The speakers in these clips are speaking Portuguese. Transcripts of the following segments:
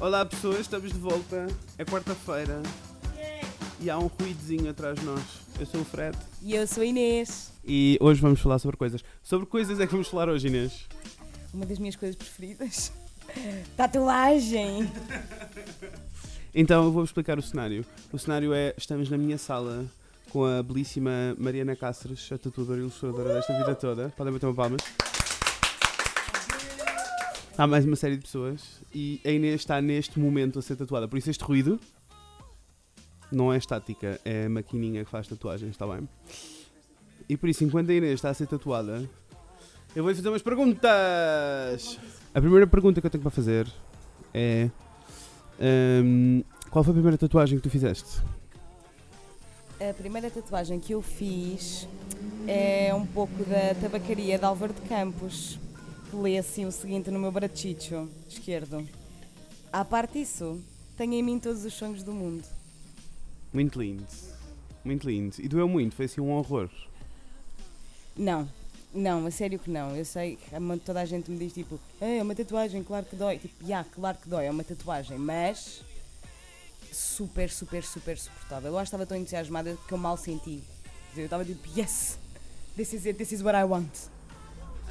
Olá pessoas, estamos de volta. É quarta-feira e há um ruídozinho atrás de nós. Eu sou o Fred E eu sou a Inês. e hoje vamos falar sobre coisas. Sobre coisas é que vamos falar hoje, Inês. Uma das minhas coisas preferidas. Tatuagem. Então eu vou explicar o cenário. O cenário é: estamos na minha sala com a belíssima Mariana Cáceres, a tatuadora e ilustradora desta vida toda. Podem bater uma palmas. Há mais uma série de pessoas e a Inês está neste momento a ser tatuada. Por isso este ruído não é estática, é a maquininha que faz tatuagens, está bem? E por isso, enquanto a Inês está a ser tatuada, eu vou-lhe fazer umas perguntas! A primeira pergunta que eu tenho para fazer é... hum, qual foi a primeira tatuagem que tu fizeste? A primeira tatuagem que eu fiz é um pouco da tabacaria de Álvaro de Campos, que lê assim o seguinte no meu brachicho esquerdo. À parte disso, tenho em mim todos os sonhos do mundo. Muito lindo. Muito lindo. E doeu muito, foi assim um horror. Não, não, a sério que não. Eu sei que toda a gente me diz tipo, "É, é uma tatuagem, claro que dói. Tipo, já, claro que dói, é uma tatuagem, mas super, super, super suportável. Eu acho que estava tão entusiasmada que eu mal senti. Eu estava tipo, yes, this is it, this is what I want.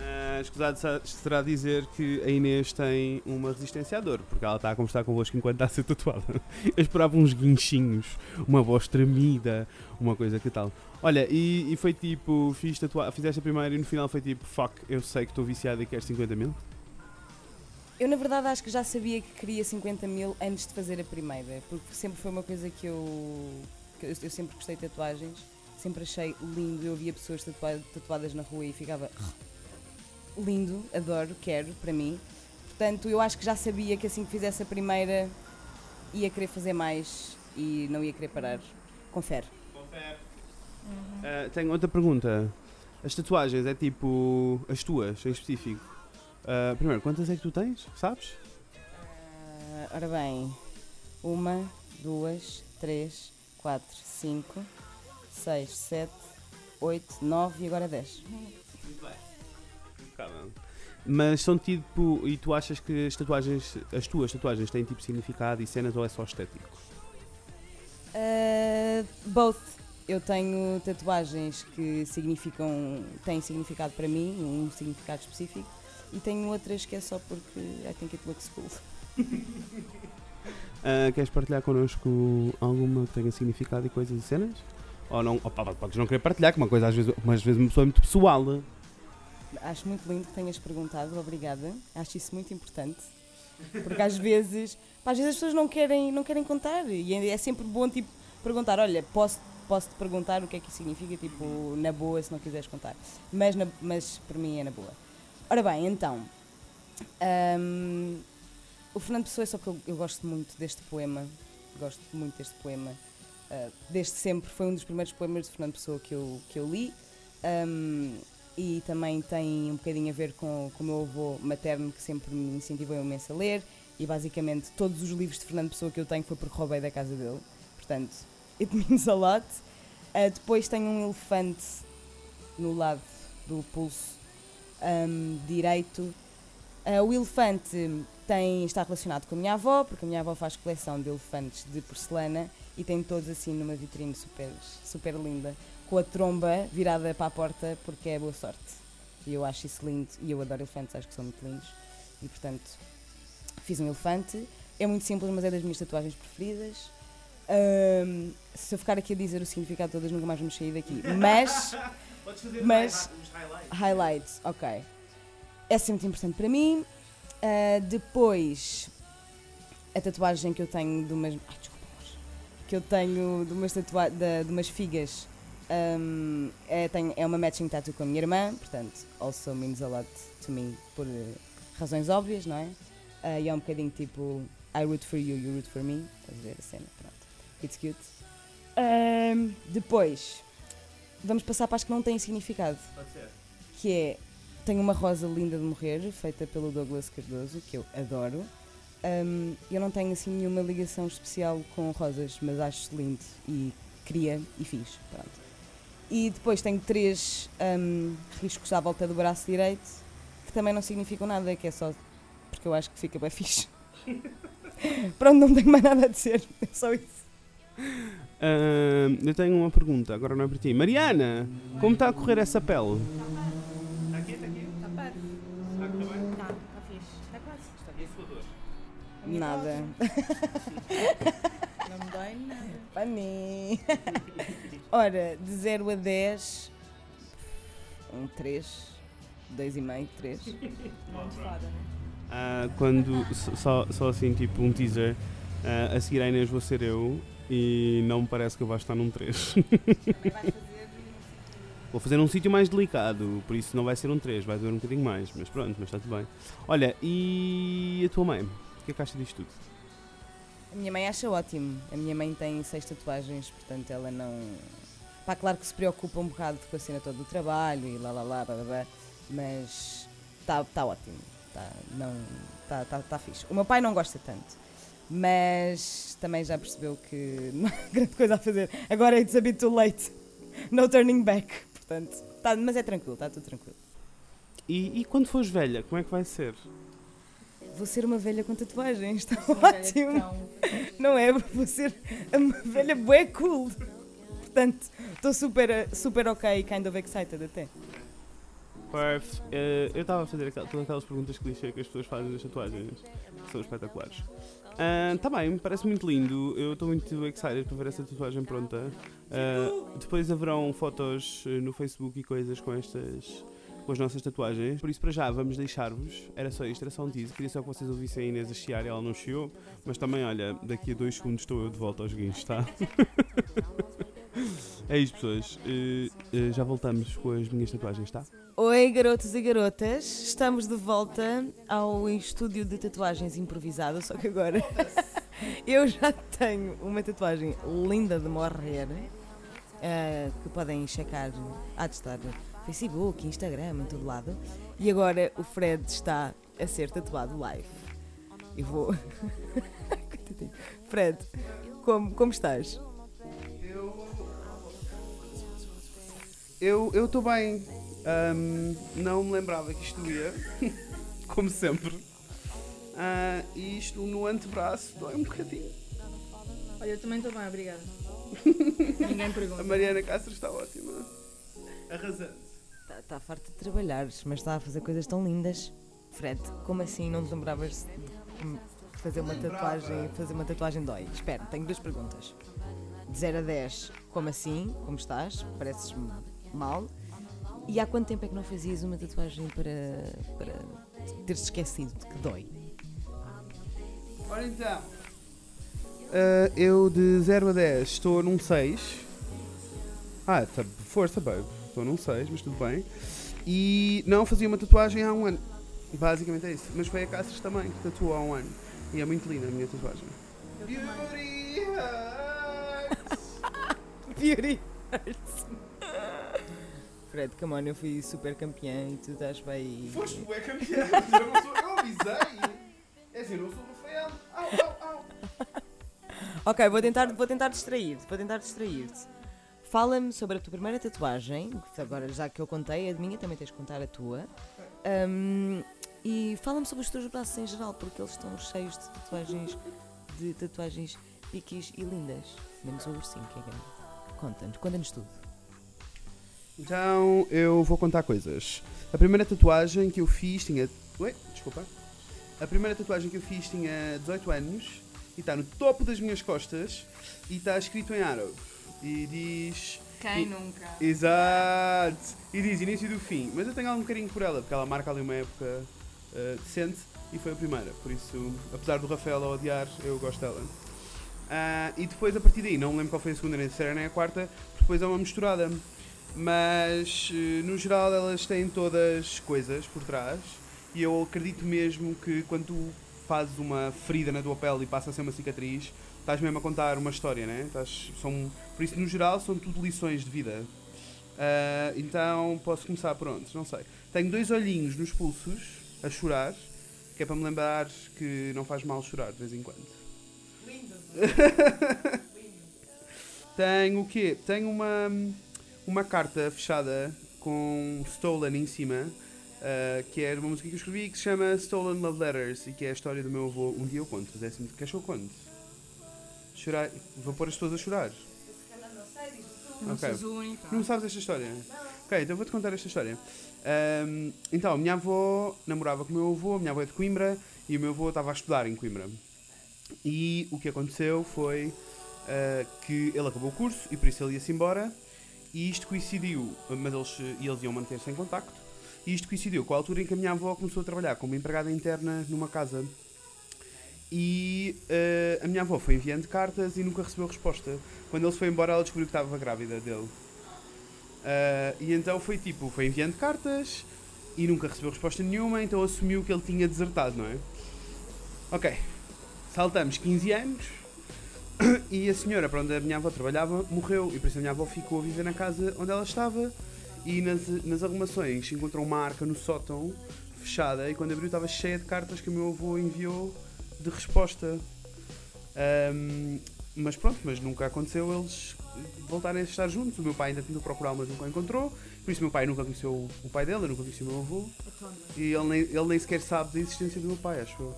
Ah, escusado sa- será dizer que a Inês tem uma resistência à dor, porque ela está a conversar convosco enquanto está a ser tatuada. Eu esperava uns guinchinhos, uma voz tremida, uma coisa que tal. Olha, e, e foi tipo, fiz tatua fizeste a primeira e no final foi tipo, fuck, eu sei que estou viciada e quero 50 mil. Eu, na verdade, acho que já sabia que queria 50 mil antes de fazer a primeira, porque sempre foi uma coisa que eu. que eu, eu sempre gostei de tatuagens, sempre achei lindo. Eu via pessoas tatua- tatuadas na rua e ficava. Lindo, adoro, quero, para mim. Portanto, eu acho que já sabia que assim que fizesse a primeira ia querer fazer mais e não ia querer parar. Confere. Ah, tenho outra pergunta. As tatuagens é tipo as tuas, em específico. Ah, primeiro, quantas é que tu tens? Sabes? Ah, ora bem, uma, duas, três, quatro, cinco, seis, sete, oito, nove e agora dez. Mas são tipo. E tu achas que as tatuagens, as tuas tatuagens têm tipo significado e cenas ou é só estético? Uh, both. Eu tenho tatuagens que significam, têm significado para mim, um significado específico, e tenho outras que é só porque I think it looks cool. Ah, queres partilhar connosco alguma que tenha significado e coisas e cenas? Ou não? Opa, podes não querer partilhar, que uma coisa às vezes, às vezes uma pessoa é muito pessoal. Acho muito lindo que tenhas perguntado, obrigada. Acho isso muito importante. Porque às vezes, pá, às vezes as pessoas não querem, não querem contar e é é sempre bom tipo, perguntar, olha, posso, posso te perguntar o que é que isso significa, tipo, na boa, se não quiseres contar. Mas, na- mas para mim é na boa. Ora bem, então, hum, o Fernando Pessoa é só que eu, eu gosto muito deste poema, gosto muito deste poema. Uh, desde sempre foi um dos primeiros poemas de Fernando Pessoa que eu, que eu li. Hum, e também tem um bocadinho a ver com, com o meu avô materno que sempre me incentivou imenso a ler e basicamente todos os livros de Fernando Pessoa que eu tenho foi porque roubei da casa dele, portanto, it means a lot. Uh, depois tenho um elefante no lado do pulso um, direito. Uh, o elefante tem, está relacionado com a minha avó, porque a minha avó faz coleção de elefantes de porcelana e tem todos assim numa vitrine super, super linda com a tromba virada para a porta porque é boa sorte. E eu acho isso lindo e eu adoro elefantes, acho que são muito lindos. E portanto, fiz um elefante. É muito simples, mas é das minhas tatuagens preferidas. Ahm, se eu ficar aqui a dizer o significado de todas, nunca mais vamos sair daqui. Mas, Podes fazer Mas- highlights, ok. Essa é muito importante para mim. Ah, depois, a tatuagem que eu tenho de umas. Ai, desculpa, amor. Que eu tenho de umas, tatua de, de umas figas. Ahm, é, tenho- é uma matching tattoo com a minha irmã, portanto, also means a lot to me por eh, razões óbvias, não é? Ah, e é um bocadinho tipo I root for you, you root for me. Estás a ver a cena? Pronto. It's cute. Ahm, depois, vamos passar para as que não têm significado Pode ser. que é tenho uma rosa linda de morrer feita pelo Douglas Cardoso que eu adoro Um, eu não tenho assim nenhuma ligação especial com rosas mas acho lindo e queria e fiz pronto. E depois tenho três um, riscos à volta do braço direito que também não significam nada que é só porque eu acho que fica bem fixe Pronto, não tenho mais nada a dizer. É só isso. Ahm, eu tenho uma pergunta, agora não é para ti. Mariana, como está a correr essa pele? Está parvo. Está, está fixe. Está quase. A minha Nada. Não me dói nada. Funny. Ora, de 0 a 10, um 3, 2,5, 3. Muito fada, né? Ah, quando, só- só, assim, tipo um teaser, ah, a seguir à Inês vou ser eu e não me parece que eu vá estar num 3. Vou fazer num sítio mais delicado, por isso não vai ser um 3, vai doer um bocadinho mais, mas pronto, mas está tudo bem. Olha, e a tua mãe? O que é que acha disto tudo? A minha mãe acha ótimo. A minha mãe tem seis tatuagens, portanto ela não. Pá, claro que se preocupa um bocado com a cena toda do trabalho e lá lá lá, blá, blá, blá, mas está tá ótimo. Está não, tá, tá, tá fixe. O meu pai não gosta tanto, mas também já percebeu que não há grande coisa a fazer. Agora it's a bit too late. No turning back. Portanto, tá, mas é tranquilo, está tudo tranquilo. E, e quando fores velha, como é que vai ser? Vou ser uma velha com tatuagens, está ótimo. tão- Não é? Vou ser uma velha bué cool. Portanto, estou super, super ok, kind of excited até. Perf, eh, eu estava a fazer aquel- todas aquelas perguntas clichê que as pessoas fazem das tatuagens, que são espetaculares. Está bem, parece muito lindo. Eu estou muito excited para ver essa tatuagem pronta. Ah, depois haverão fotos eh, no Facebook e coisas com estas. Com as nossas tatuagens. Por isso, para já, vamos deixar-vos. Era só isto, era só um teaser. Queria só que vocês ouvissem a Inês a chiar ela não chiou. Mas também, olha, daqui a dois segundos estou eu de volta aos guinchos, tá? é isto, pessoas. Eh, eh, já voltamos com as minhas tatuagens, tá? Oi, garotos e garotas. Estamos de volta ao estúdio de tatuagens improvisado, só que agora eu já tenho uma tatuagem linda de morrer eh, que podem checar. Há de estar Facebook, Instagram, em todo lado. E agora o Fred está a ser tatuado live. E vou. Fred, como, como estás? Eu estou bem. Ahm, não me lembrava que isto ia, como sempre. Ah, e isto no antebraço dói um bocadinho. Olha, eu também estou bem, obrigada. Ninguém A pergunta. Mariana Castro está ótima. Arrasando. Está tá farto de trabalhar, mas está a fazer coisas tão lindas. Fred, como assim não te lembravas de fazer uma tatuagem, fazer uma tatuagem dói? Espera, tenho duas perguntas. De 0 a 10, como assim? Como estás? Pareces mal? E há quanto tempo é que não fazias uma tatuagem para, para teres esquecido de que dói? Ora então. Ah, eu de 0 a 10 estou num 6. Ah, tá, força, babe. Estou num 6, mas tudo bem. E não fazia uma tatuagem há um ano. Basicamente é isso. Mas foi a Cáceres também que tatuou há um ano. E é muito linda a minha tatuagem. Beauty hurts. Beauty hurts. Fred, come on, eu fui super campeã e tu estás bem. Foste bué campeão, mas eu não sou. Eu avisei. É assim, eu não sou Rafael. Au, au, au. Ok, vou tentar, vou tentar distrair-te, vou tentar distrair-te. Fala-me sobre a tua primeira tatuagem, agora já que eu contei a minha, também tens de contar a tua. Ahm, e fala-me sobre os teus braços em geral, porque eles estão cheios de tatuagens, de tatuagens piquis e lindas. Menos o ursinho, que é grande. Conta-nos, conta-nos tudo. Então eu vou contar coisas. A primeira tatuagem que eu fiz tinha. Ui, desculpa. A primeira tatuagem que eu fiz tinha 18 anos e está no topo das minhas costas e está escrito em árabe. E diz. Quem nunca? Exato! E diz início do fim. Mas eu tenho algum carinho por ela, porque ela marca ali uma época eh, decente e foi a primeira. Por isso, apesar do Rafael a odiar, eu gosto dela. Ah, e depois, a partir daí, não me lembro qual foi a segunda, nem a terceira, nem a quarta, depois é uma misturada. Mas, eh, no geral, elas têm todas coisas por trás. E eu acredito mesmo que quando tu fazes uma ferida na tua pele e passa a ser uma cicatriz, estás mesmo a contar uma história, né? Estás, são, por isso, no geral, são tudo lições de vida. Ah, então, posso começar por onde? Não sei. Tenho dois olhinhos nos pulsos, a chorar, que é para me lembrar que não faz mal chorar de vez em quando. Tenho o quê? Tenho uma, uma carta fechada com stolen em cima Uh, que é uma música que eu escrevi que se chama Stolen Love Letters e que é a história do meu avô. Um dia eu conto, mas é assim, queres que eu conte? Chorar, vou pôr as pessoas a chorar. Não Ok. sejas o único. Não sabes esta história? Ok, então vou-te contar esta história. Ahm, então, a minha avó namorava com o meu avô, a minha avó é de Coimbra e o meu avô estava a estudar em Coimbra. E o que aconteceu foi ah, que ele acabou o curso e por isso ele ia-se embora. E isto coincidiu, mas eles, e eles iam manter-se em contacto. E isto coincidiu com a altura em que a minha avó começou a trabalhar como empregada interna numa casa. E ah, a minha avó foi enviando cartas e nunca recebeu resposta. Quando ele se foi embora, ela descobriu que estava grávida dele. Ah, e então foi tipo, foi enviando cartas e nunca recebeu resposta nenhuma, então assumiu que ele tinha desertado, não é? Ok, saltamos 15 anos e a senhora para onde a minha avó trabalhava morreu e por isso a minha avó ficou a viver na casa onde ela estava e nas, nas arrumações encontrou uma arca no sótão fechada e quando abriu estava cheia de cartas que o meu avô enviou de resposta. Ahm, mas pronto, mas nunca aconteceu eles voltarem a estar juntos. O meu pai ainda tentou procurar, mas nunca o encontrou. Por isso o meu pai nunca conheceu o- pai dele, eu nunca conheci o meu avô. E ele nem, ele nem sequer sabe da existência do meu pai, acho eu.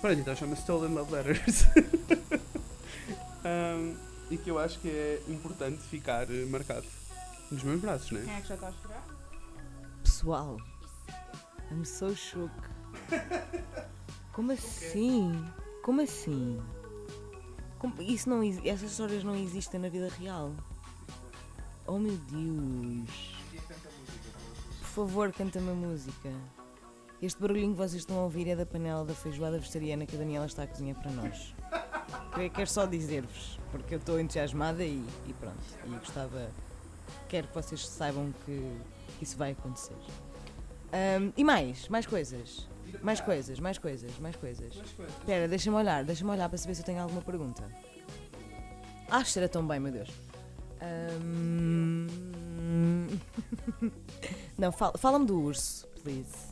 Pronto, então chama-se Stolen Love Letters. Ahm, e que eu acho que é importante ficar eh, marcado nos meus braços, não é? Quem é que já está a chorar? Pessoal, I'm so shook. Como assim? Como assim? Como- isso não, essas histórias não existem na vida real. Oh meu Deus. Por favor, canta-me a música. Este barulhinho que vocês estão a ouvir é da panela da feijoada vegetariana que a Daniela está a cozinhar para nós. Que- Quero só dizer-vos, porque eu estou entusiasmada e, e pronto. E gostava. Quero que vocês saibam que isso vai acontecer. Ahm, e mais, mais coisas. Mais coisas, mais coisas, mais coisas. Espera, deixa-me olhar, deixa-me olhar para saber se eu tenho alguma pergunta. Ah, cheira tão bem, meu Deus. Ahm, Não, fala- fala-me do urso, please.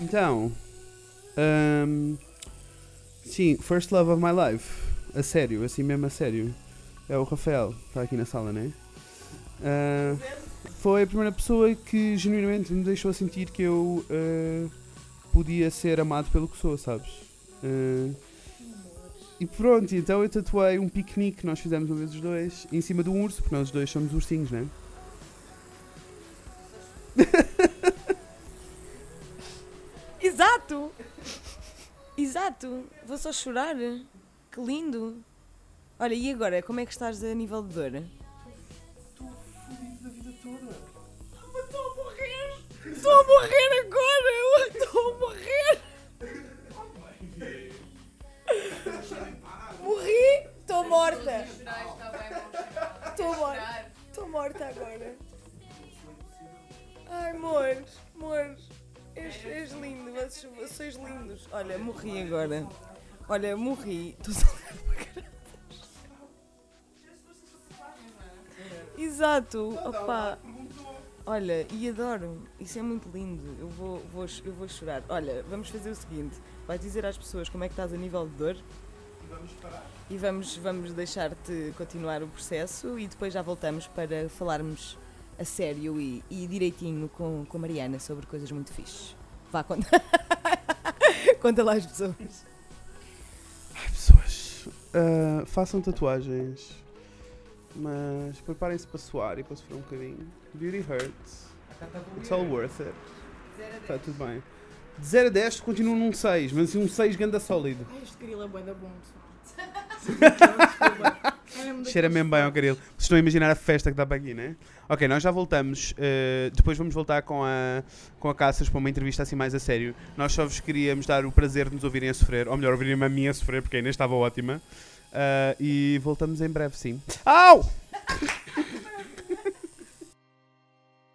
Então, ahm, sim, First Love of My Life, a sério, assim mesmo a sério, é o Rafael, está aqui na sala, né? Ah, foi a primeira pessoa que genuinamente me deixou sentir que eu ah, podia ser amado pelo que sou, sabes? Ah, e pronto, então eu tatuei um piquenique que nós fizemos uma vez os dois em cima de um urso, porque nós dois somos ursinhos, né? Exato! Exato! Vou só chorar. Que lindo! Olha, e agora, como é que estás a nível de dor? Estou a morrer agora! Eu Estou a morrer! Morri! Estou morta! Estou morta! Estou morta agora! Ai, amor, amor, és, és lindo, vocês, sois lindos. Olha, morri agora. Olha, morri. Estou só para caralho. Exato, opa. Olha, e adoro, isso é muito lindo. Eu vou, vou, eu vou chorar. Olha, vamos fazer o seguinte: vai dizer às pessoas como é que estás a nível de dor e vamos, vamos deixar-te continuar o processo e depois já voltamos para falarmos a sério e, e direitinho com, com a Mariana sobre coisas muito fixes. Vá, conta. conta lá às pessoas. Ai, pessoas, ah, façam tatuagens, mas preparem-se para suar e para sofrer um bocadinho. Beauty hurts. It's all worth it. Está tudo bem. De 0 a 10 continua num 6, mas assim um 6 ganda sólido. Ai, este grilo é bué da bom, pessoal. Cheira mesmo bem ao caril. Vocês estão a imaginar a festa que dá para aqui, né? Ok, nós já voltamos. eh, depois vamos voltar com a, com a Caças para uma entrevista assim mais a sério. Nós só vos queríamos dar o prazer de nos ouvirem a sofrer, ou melhor, ouvirem a mim a sofrer, porque a Inês estava ótima. Ah, e voltamos em breve, sim. Au!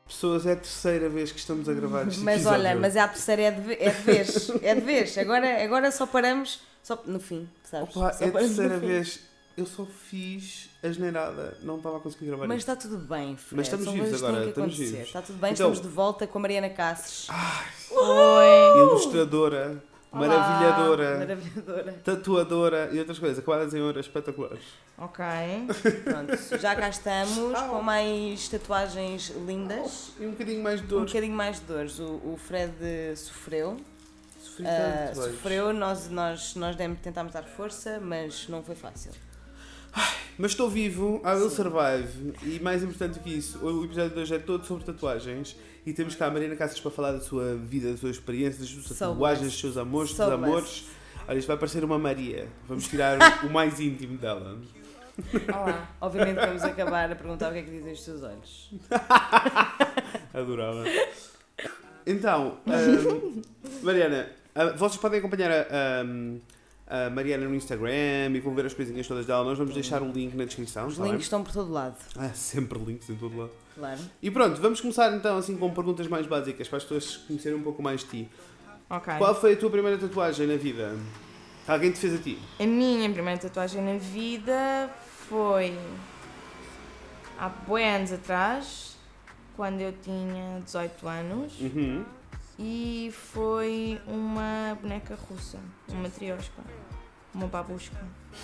Pessoas, é a terceira vez que estamos a gravar este Mas episódio. olha, mas a terceira é de, é de vez. É de vez. Agora, agora só paramos só no fim, sabes? Opa, Só é a terceira fim. vez. Eu só fiz a geneirada, não estava a conseguir gravar Mas isto. está tudo bem, Fred. Mas estamos São vivos agora, estamos acontecer. vivos. Está tudo bem, Então- estamos de volta com a Mariana Casses. Oi! Ilustradora Olá. maravilhadora, Maravilhadora. tatuadora e outras coisas, acabadas em horas espetaculares. Ok. Pronto, já cá estamos com mais tatuagens lindas. E um bocadinho mais de Um dor. bocadinho mais de dores. O, o Fred sofreu. Vejo. sofreu, nós, nós, nós demos- tentámos dar força, mas não foi fácil. Mas estou vivo, I will Sim. survive. E mais importante do que isso, o episódio de hoje é todo sobre tatuagens. E temos cá a Marina Cassas para falar da sua vida, das suas experiências, das suas So tatuagens, blessed. dos seus amores, So dos amores. Olha, isto vai parecer uma Maria. Vamos tirar o mais íntimo dela. Olá. Obviamente vamos acabar a perguntar o que é que dizem os teus olhos. Adorava. Então, ahm, Mariana, ah, vocês podem acompanhar a, ahm, a Mariana no Instagram e vão ver as coisinhas todas dela. Nós vamos deixar um link na descrição. Os tá bem? links estão por todo lado, Ah, sempre links em todo lado. claro. E pronto, vamos começar então assim com perguntas mais básicas para as pessoas conhecerem um pouco mais de ti. Ok. Qual foi a tua primeira tatuagem na vida? Alguém te fez a ti? A minha primeira tatuagem na vida foi há boi anos atrás, quando eu tinha 18 anos, Uhum. E foi uma boneca russa, uma triosca, uma babushka.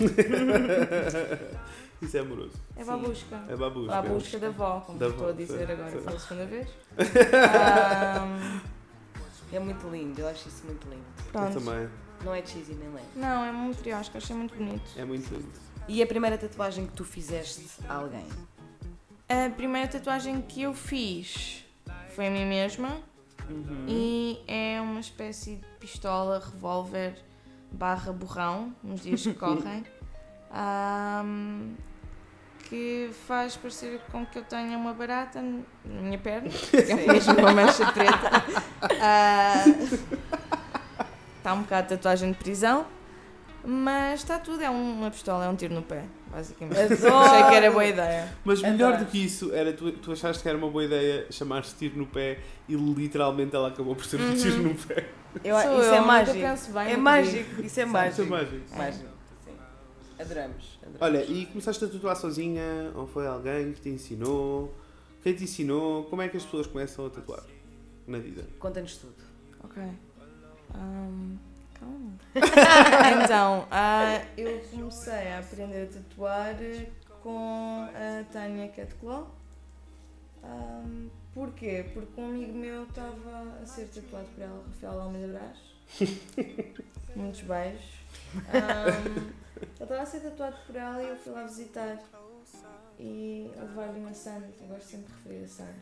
Isso é amoroso. É Sim. babushka. É babushka. Babushka da avó, como Da estou avó, a dizer sim, agora sim. pela segunda vez. Ahm, É muito lindo, eu acho isso muito lindo. Eu pronto. também. Não é cheesy nem lento. Não, é uma triosca, achei muito bonito. É muito lindo. E a primeira tatuagem que tu fizeste a alguém? A primeira tatuagem que eu fiz foi a mim mesma. Uhum. E é uma espécie de pistola, revólver, barra borrão, nos dias que correm, ahm, que faz parecer com que eu tenha uma barata na minha perna, é mesmo uma mancha preta. Está um bocado de tatuagem de prisão, mas está tudo, é uma pistola, é um tiro no pé, basicamente. Adoro! Achei que era boa ideia. Mas melhor Adoro. do que isso, era tu, tu achaste que era uma boa ideia chamar-se tiro no pé e literalmente ela acabou por ser um Uhum. tiro no pé. Eu- Sou isso eu, é nunca mágico. penso bem É mágico, isso é Isso é mágico. mágico. Mágico, sim. Adoramos. adoramos. Olha, e começaste a tatuar sozinha? Ou foi alguém que te ensinou? Quem te ensinou? Como é que as pessoas começam a tatuar na vida? Conta-nos tudo. Ok. Ahm, calma. então, ah, eu comecei a aprender a tatuar com a Tânia Cat Claw. Ahm, porquê? Porque um amigo meu estava a ser tatuado por ela, Rafael Almeida Brás. Muitos beijos. Ahm, ele estava a ser tatuado por ela e eu fui lá visitar. E levar-lhe uma Sand. Eu gosto sempre de referir a Sand.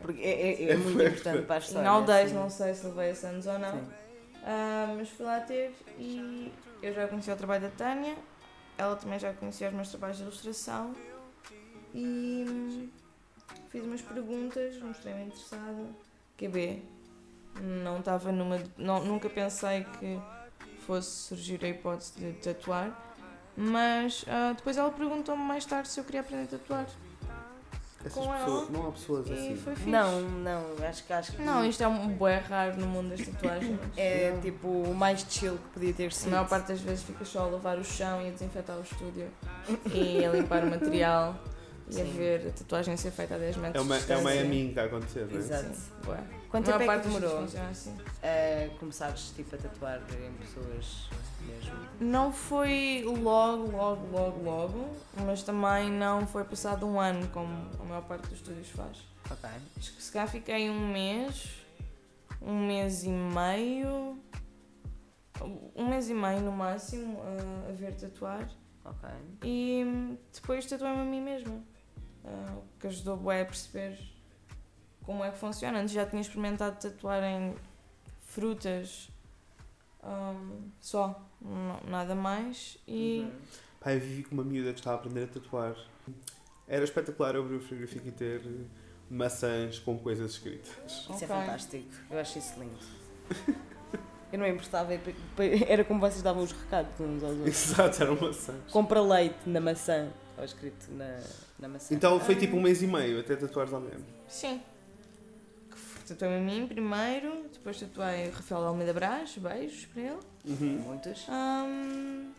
porque é, é- é muito importante para a história. Não dei, sim. não sei se levei a Sands ou não. Sim. Ah, mas fui lá ter e eu já conhecia o trabalho da Tânia, ela também já conhecia os meus trabalhos de ilustração e hum, fiz umas perguntas, mostrei-me interessada. QB, não estava numa. Não, nunca pensei que fosse surgir a hipótese de tatuar, mas ah, depois ela perguntou-me mais tarde se eu queria aprender a tatuar. Essas Com ela. pessoas, não há pessoas assim. Não, não, acho que acho que Não, isto é um bué raro no mundo das tatuagens. é tipo o mais chill que podia ter A sido. maior parte das vezes fica só a lavar o chão e a desinfetar o estúdio e a limpar o material e a ver a tatuagem ser feita a 10 metros É uma, de é uma a mim que está a acontecer, não é? Exato. Sim, bué. Quanto a tempo é que demorou assim. a começares tipo, a tatuar em pessoas mesmo? Não foi logo, logo, logo, logo, mas também não foi passado um ano como a maior parte dos estúdios faz. Ok. Acho que se calhar fiquei um mês, um mês e meio, um mês e meio no máximo a, a ver tatuar. Ok. E depois tatuei-me a mim mesma. O que ajudou bué a perceber como é que funciona. Antes já tinha experimentado tatuar em frutas hum, só, n- nada mais. E Uhum. Pá, eu vivi com uma miúda que estava a aprender a tatuar. Era espetacular abrir o frigorífico e ter maçãs com coisas escritas. Isso Ok. é fantástico. Eu acho isso lindo. Eu não me importava, era como vocês davam os recados uns aos outros. Exato, eram maçãs. Compra leite na maçã. Estava escrito na, na maçã. Então foi tipo um mês e meio até tatuares alguém. sim. Tatuei-me a mim primeiro, depois tatuei Rafael Almeida Brás, beijos para ele. Uhum. Muitos. Hum,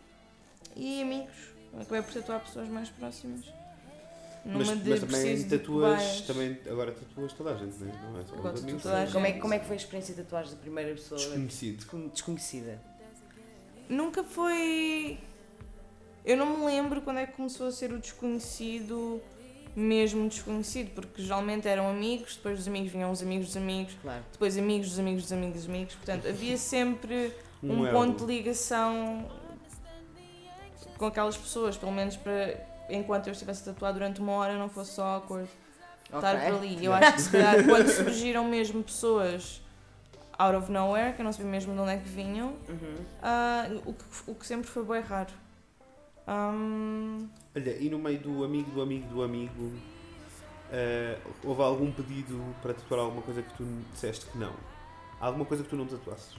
e amigos. Acabei por tatuar pessoas mais próximas. Numa Mas, de mas também tatuas, também, agora tatuas toda a gente, não é? Não é só Agora amigos. toda a Como é, gente. como é que foi a experiência de tatuares da primeira pessoa Desconhecido. desconhecida? nunca foi. Eu não me lembro quando é que começou a ser o desconhecido, mesmo desconhecido, porque geralmente eram amigos, depois dos amigos vinham os amigos dos amigos, Claro. depois amigos dos amigos dos amigos dos amigos, portanto havia sempre um, elo. ponto de ligação com aquelas pessoas, pelo menos para enquanto eu estivesse tatuado durante uma hora não fosse só awkward estar Ok. por ali. Eu acho que se calhar quando surgiram mesmo pessoas out of nowhere, que eu não sabia mesmo de onde é que vinham, Uhum. ah, o, que, o que sempre foi bem raro. Ahm, Olha, e no meio do amigo do amigo do amigo, eh, houve algum pedido para tatuar alguma coisa que tu disseste que não? Alguma coisa que tu não tatuasses?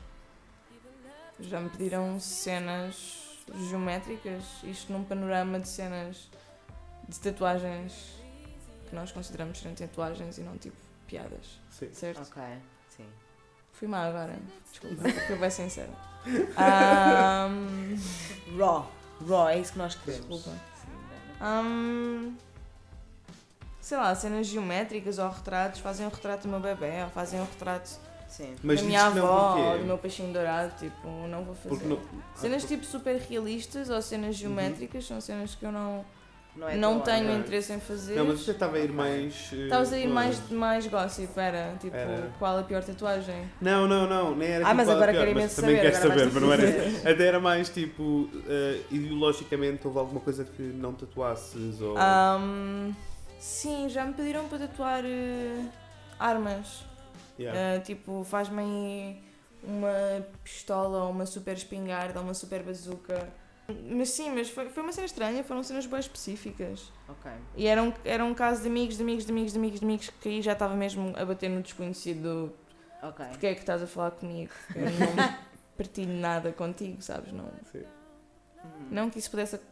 já me pediram cenas geométricas, isto num panorama de cenas de tatuagens que nós consideramos serem tatuagens e não tipo piadas, Sim. certo? Ok, sim. Fui má agora, desculpa, fui bem sincera. Ahm, Raw. Raw, é isso que nós queremos. Desculpa. Hum, sei lá, cenas geométricas ou retratos, fazem um retrato do meu bebê ou fazem um retrato. Sim. Mas da minha avó ou do meu peixinho dourado, tipo, não vou fazer. Porque não... Cenas tipo super realistas ou cenas geométricas são cenas que eu não, Não, é não tenho é? interesse em fazer. Não, mas você estava a ir mais... eh, Estavas a ir para- mais, mais gossip, era tipo, Era. qual a pior tatuagem? Não, não, não, nem era Ah, tipo mas agora quero imenso também saber, quero agora saber, mas não era. Até era mais tipo, eh, ideologicamente houve alguma coisa que não tatuasses ou... Hum, sim, já me pediram para tatuar eh, armas. Yeah. Uh, tipo, faz-me aí uma pistola ou uma super espingarda ou uma super bazuca. Mas sim, mas foi, foi uma cena estranha, foram cenas bem específicas. Ok. E era um, era um caso de amigos, de amigos, de amigos, de amigos, de amigos, que aí já estava mesmo a bater no desconhecido. Ok. Porque é que estás a falar comigo? Eu não partilho nada contigo, sabes? Não, Sim. Uhum. não que isso pudesse ac-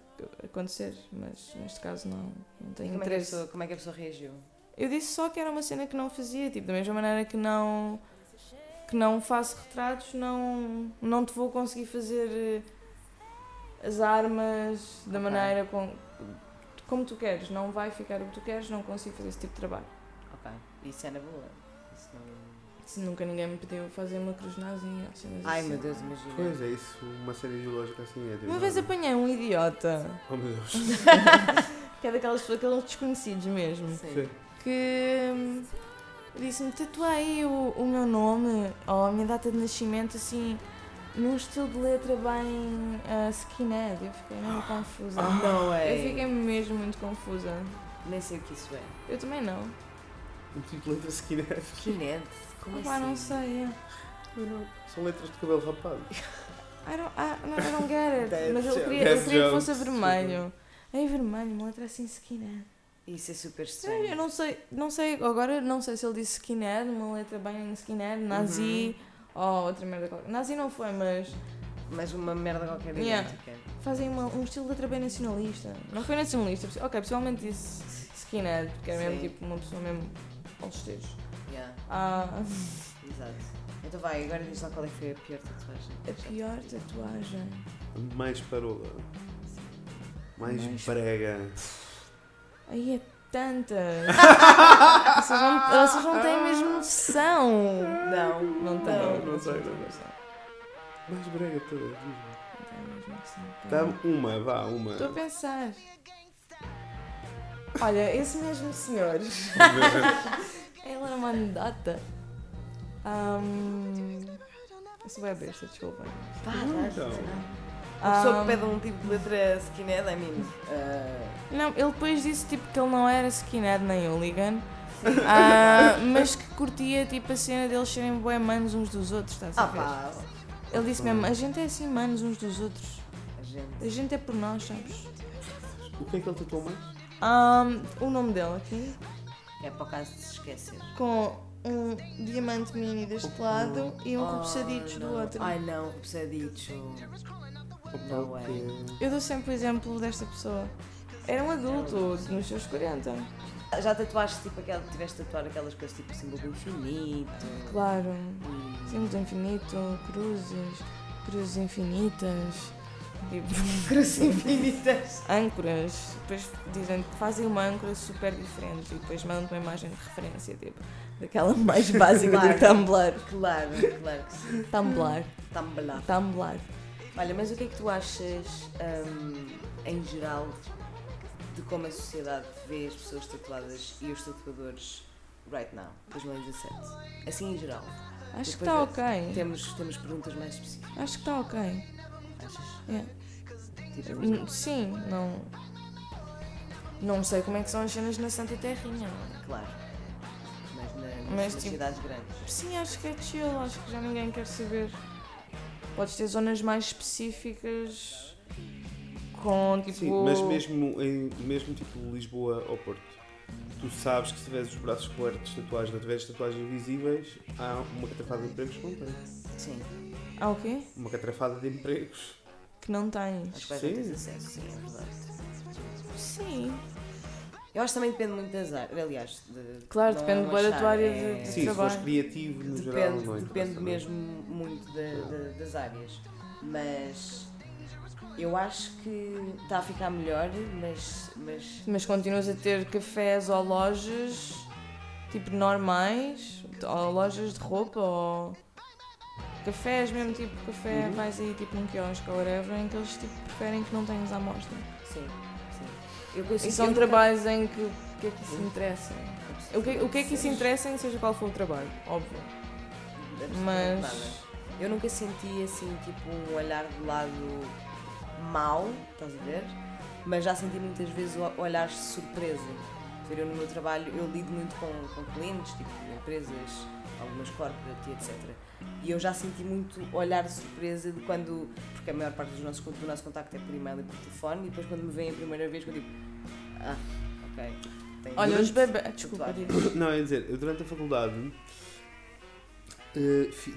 acontecer, mas neste caso não, não tenho Como é, interesse. pessoa, como é que a pessoa reagiu? Eu disse só que era uma cena que não fazia, tipo, da mesma maneira que não que não faço retratos, não não te vou conseguir fazer eh, as armas da maneira com, como tu queres, não vai ficar o que tu queres, não consigo fazer esse tipo de trabalho. Ok. Isso é na boa. Isso não... Se nunca ninguém me pediu fazer uma cruz cenas Ai assim. meu Deus, imagina. Pois é, isso, uma série ideológica assim é tipo, Uma vez apanhei um idiota, Oh meu Deus. que é daquelas pessoas, aqueles desconhecidos mesmo, Sim. Sim. que hum, disse-me tatuei o, o meu nome ou a minha data de nascimento assim num estilo de letra bem uh, skinhead. Eu fiquei mesmo confusa. Não é. Eu fiquei mesmo muito confusa. Nem sei o que isso é. Eu também não. Um tipo de letra skinhead. Skinhead? Como Opá, assim? não sei. é. São letras de cabelo rapado. I don't, I, no, I don't get it. Mas eu queria, eu queria que fosse vermelho. É vermelho, uma letra assim skinhead. Isso é super Eu estranho. não sei, não sei, agora não sei se ele disse skinhead, uma letra bem skinhead, nazi ou outra merda qualquer. Nazi não foi, mas Mas uma merda qualquer Yeah. idêntica. fazem uma- um estilo de letra bem nacionalista. Não foi nacionalista, ok, pessoalmente disse skinhead, porque é mesmo Sim. tipo uma pessoa mesmo aos esteiros. Yeah. Ah, Exato. Então vai, agora diz lá qual é que foi a pior tatuagem. a pior tatuagem. Mais parola. Mais, Mais- brega. Aí é tantas. vocês, não, vocês não têm mesmo noção. Não. Não têm. Não, não sei, têm não sei. noção. Mais brega todas. diz-me. Não têm mesmo noção. Dá uma, vá, uma. Estou a pensar. Olha, esse mesmo senhor. Ele era uma anedota. Um, isso vai besta, desculpa. Pá, Então. Uma pessoa que pede um tipo de letra skinhead, I mean. uh, Não, ele depois disse tipo, que ele não era skinhead nem hooligan. ah, mas que curtia tipo a cena deles serem bué manos uns dos outros, estás a ah ver? pá, Ele disse mesmo, a gente é assim manos uns dos outros. a gente. A gente é por nós, sabes? O que é que ele tatuou mais? Um, o nome dele aqui, É para o caso de se esquecer. com um diamante mini deste lado e um Oh, do não. outro. Ai não, repousadito. No way. Eu dou sempre o exemplo desta pessoa. Era um adulto, nos seus 40. Já tatuaste tipo aquela, tiveste de tatuar aquelas coisas tipo símbolo do infinito? Claro. E... Símbolo do infinito, cruzes, cruzes infinitas, tipo, Cruzes infinitas. âncoras. Depois dizem que fazem uma âncora super diferente e depois mandam uma imagem de referência, tipo, daquela mais básica do Claro. Tumblr. Claro, claro que sim. Tumblr. Tumblr. Tumblr. Olha, mas o que é que tu achas, hum, em geral, de como a sociedade vê as pessoas tatuadas e os tatuadores right now, 2017? Assim, em geral. Acho que Depois está é- ok. Temos, temos perguntas mais específicas, Acho que está ok. achas? É. Tipo, Sim, não. Não sei como é que são as cenas na Santa Terrinha. claro. Mas, na, nas, Mas, nas tipo, cidades grandes. Sim, acho que é chill, acho que já ninguém quer saber. Podes ter zonas mais específicas com tipo. Sim, mas mesmo, em, mesmo tipo Lisboa ou Porto, tu sabes que se tiveres os braços cobertos de tatuagens, não tiveres tatuagens invisíveis, há uma catrafada de empregos que não tens. Sim, Ah, o quê? Uma catrafada de empregos. Que não tens. Sim. acesso, sim, é verdade. Sim. Eu acho que também depende muito das áreas. Aliás, de, Claro, depende é bué da tua área é- de- de Sim, se trabalho. fores criativo no geral, Depende, não é? depende mesmo muito da- da- das áreas. Mas eu acho que está a ficar melhor, mas, mas Mas continuas a ter cafés ou lojas tipo normais, ou lojas de roupa ou cafés mesmo tipo café, Uhum. vais aí tipo num quiosque ou whatever, em que eles tipo, preferem que não tenhas à mostra. sim, sim. Eu, eu, E são eu nunca- trabalhos em que o que é que isso interessa? O que, o que é que isso interessa em seja qual for o trabalho, óbvio. Mas. Eu nunca senti assim, tipo, um olhar de lado mau, estás a ver? Mas já senti muitas vezes o- olhares de surpresa. Eu no meu trabalho, eu lido muito com, com clientes, tipo empresas, algumas corporate e etc. E eu já senti muito olhar de surpresa de quando, porque a maior parte dos nossos, do nosso contacto é por e-mail e por telefone, e depois quando me veem a primeira vez, eu digo, ah, ok. tem- olha, os Durante- bebês. Desculpa. Não, é dizer, eu durante a faculdade,